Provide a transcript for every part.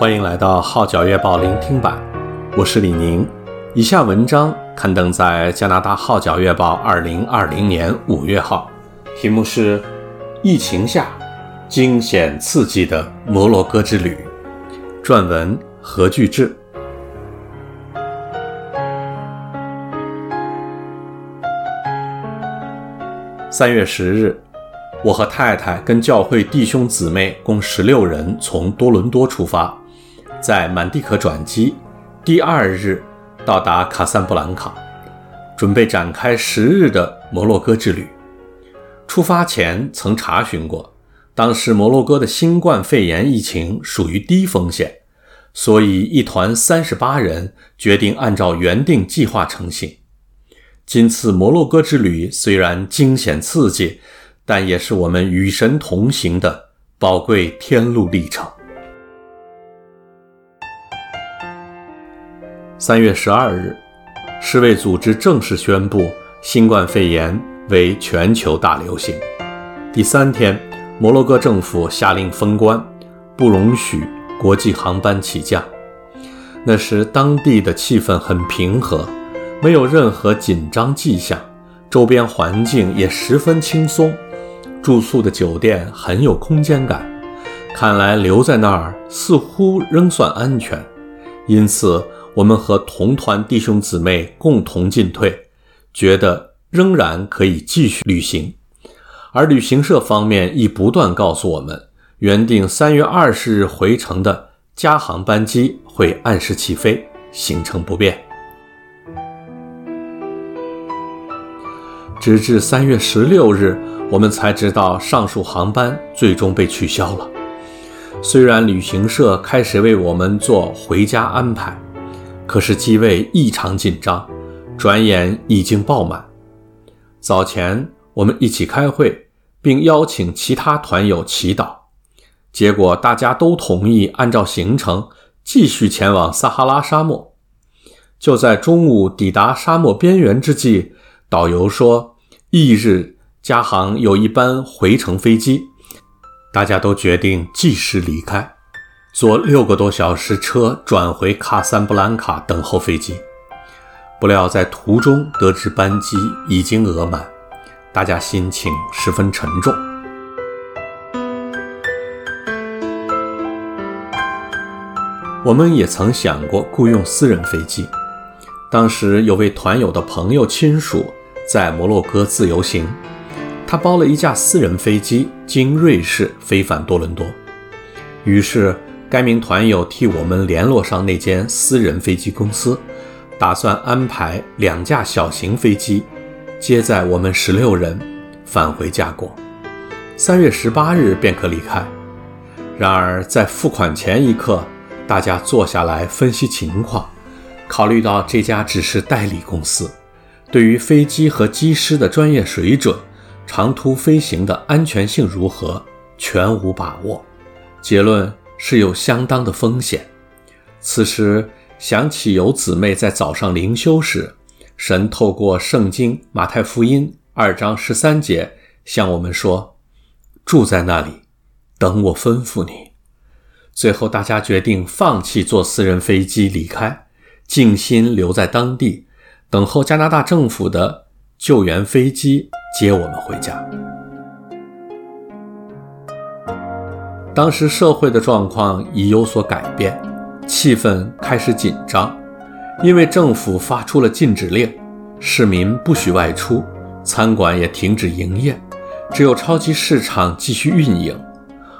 欢迎来到《号角月报》聆听版，我是李宁。以下文章刊登在加拿大《号角月报》2020年5月号，题目是《疫情下惊险刺激的摩洛哥之旅》，撰文何巨志。三月十日，我和太太跟教会弟兄姊妹共十六人从多伦多出发。在满地可转机，第二日到达卡萨布兰卡，准备展开十日的摩洛哥之旅。出发前曾查询过，当时摩洛哥的新冠肺炎疫情属于低风险，所以一团三十八人决定按照原定计划成行。今次摩洛哥之旅虽然惊险刺激，但也是我们与神同行的宝贵天路历程。三月十二日，世卫组织正式宣布新冠肺炎为全球大流行。第三天，摩洛哥政府下令封关，不容许国际航班起降。那时，当地的气氛很平和，没有任何紧张迹象，周边环境也十分轻松，住宿的酒店很有空间感。看来留在那儿似乎仍算安全，因此，我们和同团弟兄姊妹共同进退，觉得仍然可以继续旅行。而旅行社方面亦不断告诉我们，原定三月二十日回程的加航班机会按时起飞，行程不变。直至三月十六日，我们才知道上述航班最终被取消了。虽然旅行社开始为我们做回家安排。可是机位异常紧张，转眼已经爆满。早前我们一起开会，并邀请其他团友祈祷，结果大家都同意按照行程继续前往撒哈拉沙漠。就在中午抵达沙漠边缘之际，导游说翌日加航有一班回程飞机，大家都决定计时离开。坐六个多小时车转回卡萨布兰卡等候飞机，不料在途中得知班机已经额满，大家心情十分沉重。我们也曾想过雇用私人飞机，当时有位团友的朋友亲属在摩洛哥自由行，他包了一架私人飞机经瑞士飞返多伦多，于是。该名团友替我们联络上那间私人飞机公司，打算安排两架小型飞机接载我们十六人返回家国，三月十八日便可离开。然而在付款前一刻，大家坐下来分析情况，考虑到这家只是代理公司，对于飞机和机师的专业水准、长途飞行的安全性如何，全无把握。结论。是有相当的风险。此时想起有姊妹在早上灵修时，神透过圣经马太福音二章十三节向我们说：“住在那里，等我吩咐你。”最后大家决定放弃坐私人飞机离开，静心留在当地，等候加拿大政府的救援飞机接我们回家。当时社会的状况已有所改变，气氛开始紧张，因为政府发出了禁止令，市民不许外出，餐馆也停止营业，只有超级市场继续运营。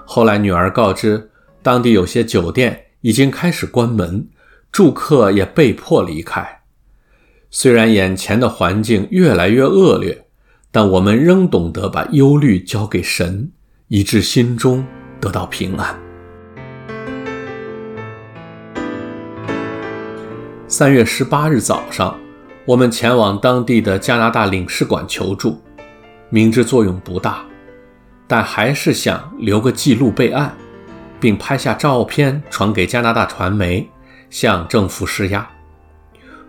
后来女儿告知，当地有些酒店已经开始关门，住客也被迫离开。虽然眼前的环境越来越恶劣，但我们仍懂得把忧虑交给神，以致心中。得到平安。三月十八日早上，我们前往当地的加拿大领事馆求助，明知作用不大，但还是想留个记录备案，并拍下照片传给加拿大传媒，向政府施压。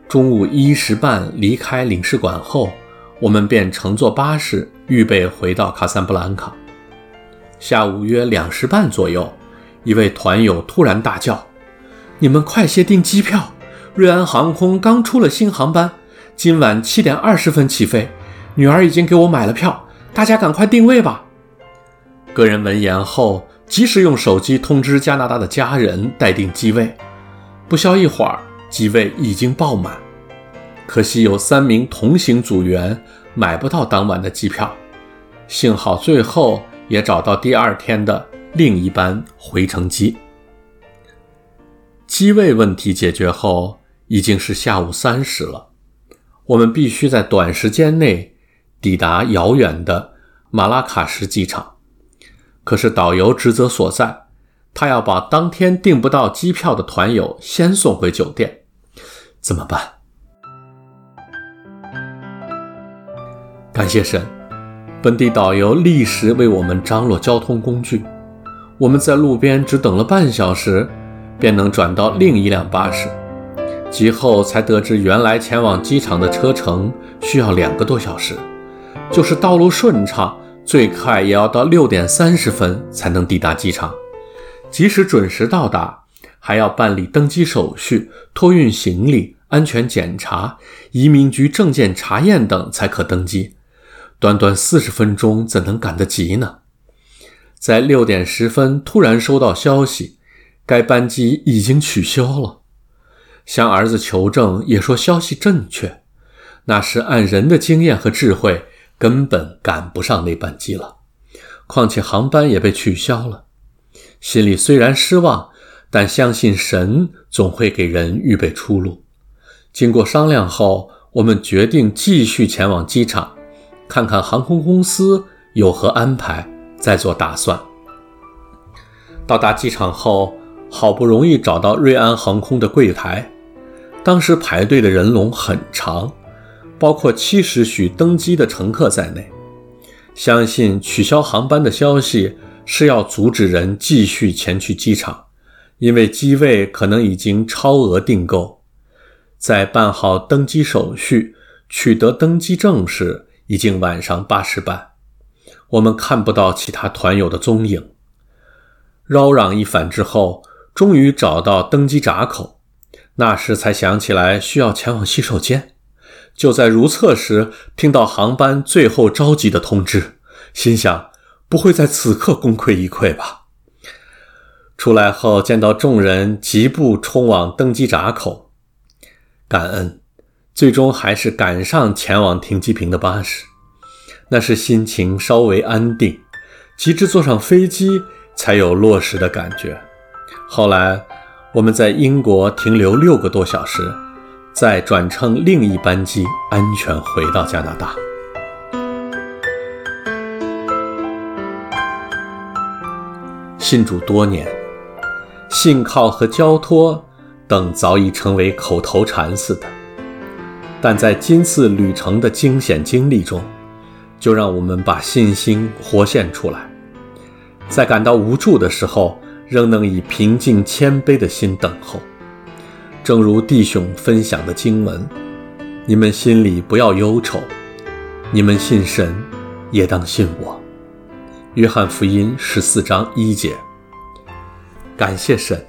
中午一时半离开领事馆后，我们便乘坐巴士，预备回到卡萨布兰卡。下午约两时半左右，一位团友突然大叫：“你们快些订机票！瑞安航空刚出了新航班，今晚七点二十分起飞。女儿已经给我买了票，大家赶快订位吧。”个人闻言后，及时用手机通知加拿大的家人待定机位。不消一会儿，机位已经爆满。可惜有三名同行组员买不到当晚的机票，幸好最后也找到第二天的另一班回程机。机位问题解决后，已经是下午三时了。我们必须在短时间内抵达遥远的马拉喀什机场。可是导游职责所在，他要把当天订不到机票的团友先送回酒店，怎么办？感谢神，本地导游立时为我们张罗交通工具。我们在路边只等了半小时，便能转到另一辆巴士。及后才得知，原来前往机场的车程需要两个多小时，就是道路顺畅，最快也要到六点三十分才能抵达机场。即使准时到达，还要办理登机手续、托运行李、安全检查、移民局证件查验等，才可登机。短短四十分钟，怎能赶得及呢？在六点十分，突然收到消息，该班机已经取消了。向儿子求证，也说消息正确。那时按人的经验和智慧，根本赶不上那班机了。况且航班也被取消了，心里虽然失望，但相信神总会给人预备出路。经过商量后，我们决定继续前往机场。看看航空公司有何安排，再做打算。到达机场后，好不容易找到瑞安航空的柜台，当时排队的人龙很长，包括七时许登机的乘客在内。相信取消航班的消息是要阻止人继续前去机场，因为机位可能已经超额订购。在办好登机手续、取得登机证时，已经晚上八时半，我们看不到其他团友的踪影。扰攘一番之后，终于找到登机闸口，那时才想起来需要前往洗手间。就在如厕时，听到航班最后召集的通知，心想不会在此刻功亏一篑吧？出来后见到众人急步冲往登机闸口，感恩。最终还是赶上前往停机坪的巴士，那时心情稍微安定，及至坐上飞机才有落实的感觉。后来我们在英国停留六个多小时，再转乘另一班机，安全回到加拿大。信主多年，信靠和交托等早已成为口头禅似的。但在今次旅程的惊险经历中，就让我们把信心活现出来，在感到无助的时候，仍能以平静谦卑的心等候。正如弟兄分享的经文：“你们心里不要忧愁，你们信神，也当信我。”约翰福音十四章一节。感谢神，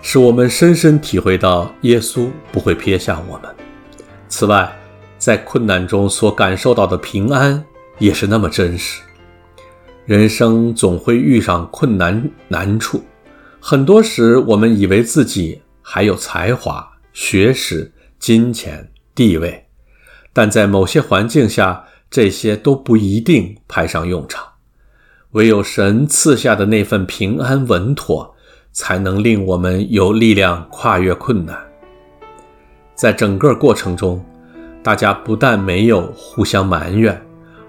使我们深深体会到耶稣不会撇下我们。此外，在困难中所感受到的平安也是那么真实。人生总会遇上困难难处，很多时我们以为自己还有才华、学识、金钱、地位，但在某些环境下，这些都不一定派上用场。唯有神赐下的那份平安稳妥，才能令我们有力量跨越困难。在整个过程中，大家不但没有互相埋怨，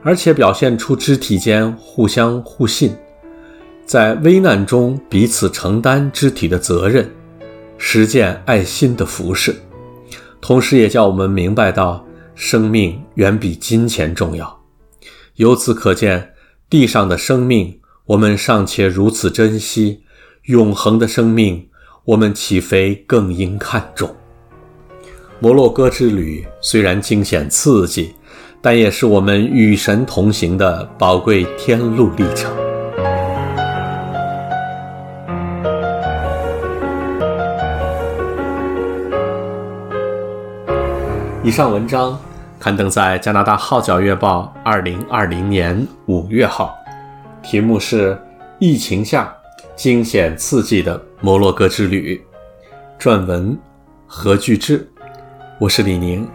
而且表现出肢体间互相互信，在危难中彼此承担肢体的责任，实践爱心的服饰。同时也叫我们明白到，生命远比金钱重要。由此可见，地上的生命我们尚且如此珍惜，永恒的生命我们岂非更应看重？摩洛哥之旅虽然惊险刺激，但也是我们与神同行的宝贵天路历程。以上文章刊登在《加拿大号角月报》二零二零年五月号，题目是《疫情下惊险刺激的摩洛哥之旅》，撰文何巨志。我是李宁。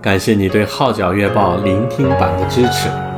感谢你对号角月报聆听版的支持。